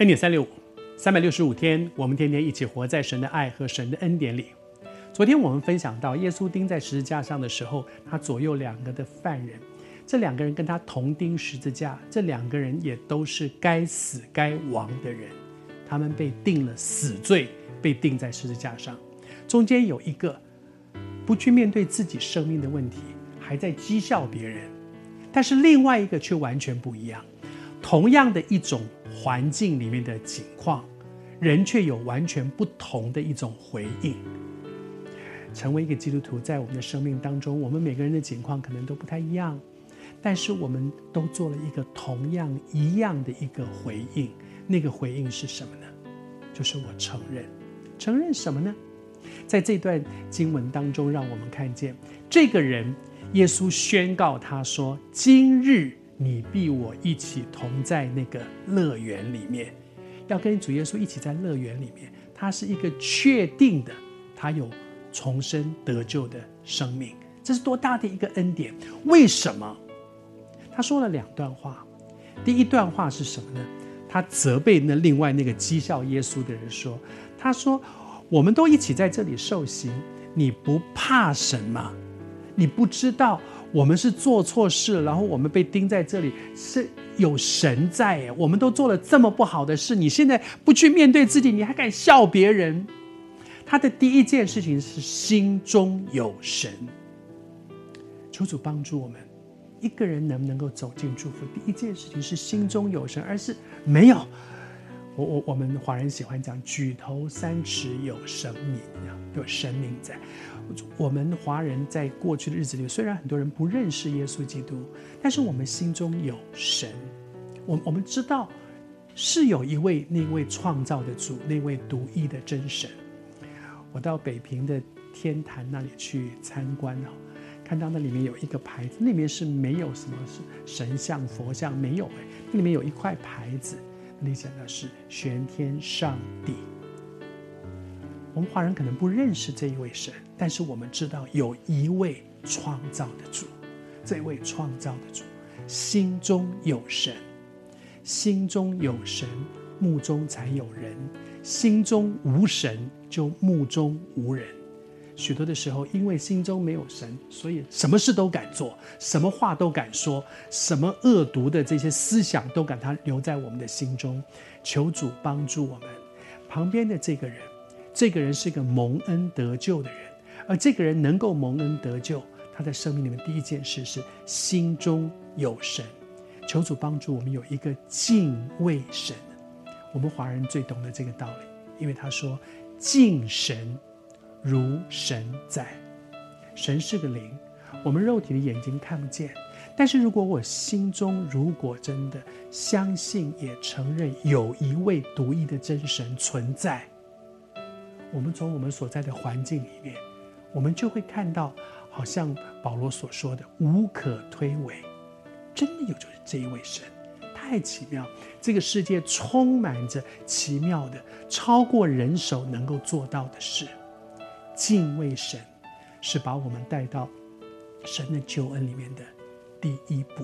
恩典三六五，三百六十五天，我们天天一起活在神的爱和神的恩典里。昨天我们分享到，耶稣钉在十字架上的时候，他左右两个的犯人，这两个人跟他同钉十字架，这两个人也都是该死该亡的人，他们被定了死罪，被钉在十字架上。中间有一个不去面对自己生命的问题，还在讥笑别人，但是另外一个却完全不一样，同样的一种。环境里面的景况，人却有完全不同的一种回应。成为一个基督徒，在我们的生命当中，我们每个人的景况可能都不太一样，但是我们都做了一个同样一样的一个回应。那个回应是什么呢？就是我承认，承认什么呢？在这段经文当中，让我们看见这个人，耶稣宣告他说：“今日。”你必我一起同在那个乐园里面，要跟主耶稣一起在乐园里面。他是一个确定的，他有重生得救的生命，这是多大的一个恩典？为什么？他说了两段话，第一段话是什么呢？他责备那另外那个讥笑耶稣的人说：“他说，我们都一起在这里受刑，你不怕什么？你不知道？”我们是做错事，然后我们被钉在这里，是有神在。我们都做了这么不好的事，你现在不去面对自己，你还敢笑别人？他的第一件事情是心中有神。求主帮助我们，一个人能不能够走进祝福？第一件事情是心中有神，而是没有。我我我们华人喜欢讲举头三尺有神明，有神明在。我们华人在过去的日子里，虽然很多人不认识耶稣基督，但是我们心中有神。我我们知道是有一位那位创造的主，那位独一的真神。我到北平的天坛那里去参观哦，看到那里面有一个牌子，那里面是没有什么神像、佛像，没有哎，那里面有一块牌子。你讲的是玄天上帝。我们华人可能不认识这一位神，但是我们知道有一位创造的主，这位创造的主心中有神，心中有神，目中才有人；心中无神，就目中无人。许多的时候，因为心中没有神，所以什么事都敢做，什么话都敢说，什么恶毒的这些思想都敢他留在我们的心中。求主帮助我们。旁边的这个人，这个人是个蒙恩得救的人，而这个人能够蒙恩得救，他在生命里面第一件事是心中有神。求主帮助我们有一个敬畏神。我们华人最懂得这个道理，因为他说敬神。如神在，神是个灵，我们肉体的眼睛看不见。但是如果我心中如果真的相信，也承认有一位独一的真神存在，我们从我们所在的环境里面，我们就会看到，好像保罗所说的无可推诿，真的有就是这一位神，太奇妙。这个世界充满着奇妙的，超过人手能够做到的事。敬畏神，是把我们带到神的救恩里面的第一步。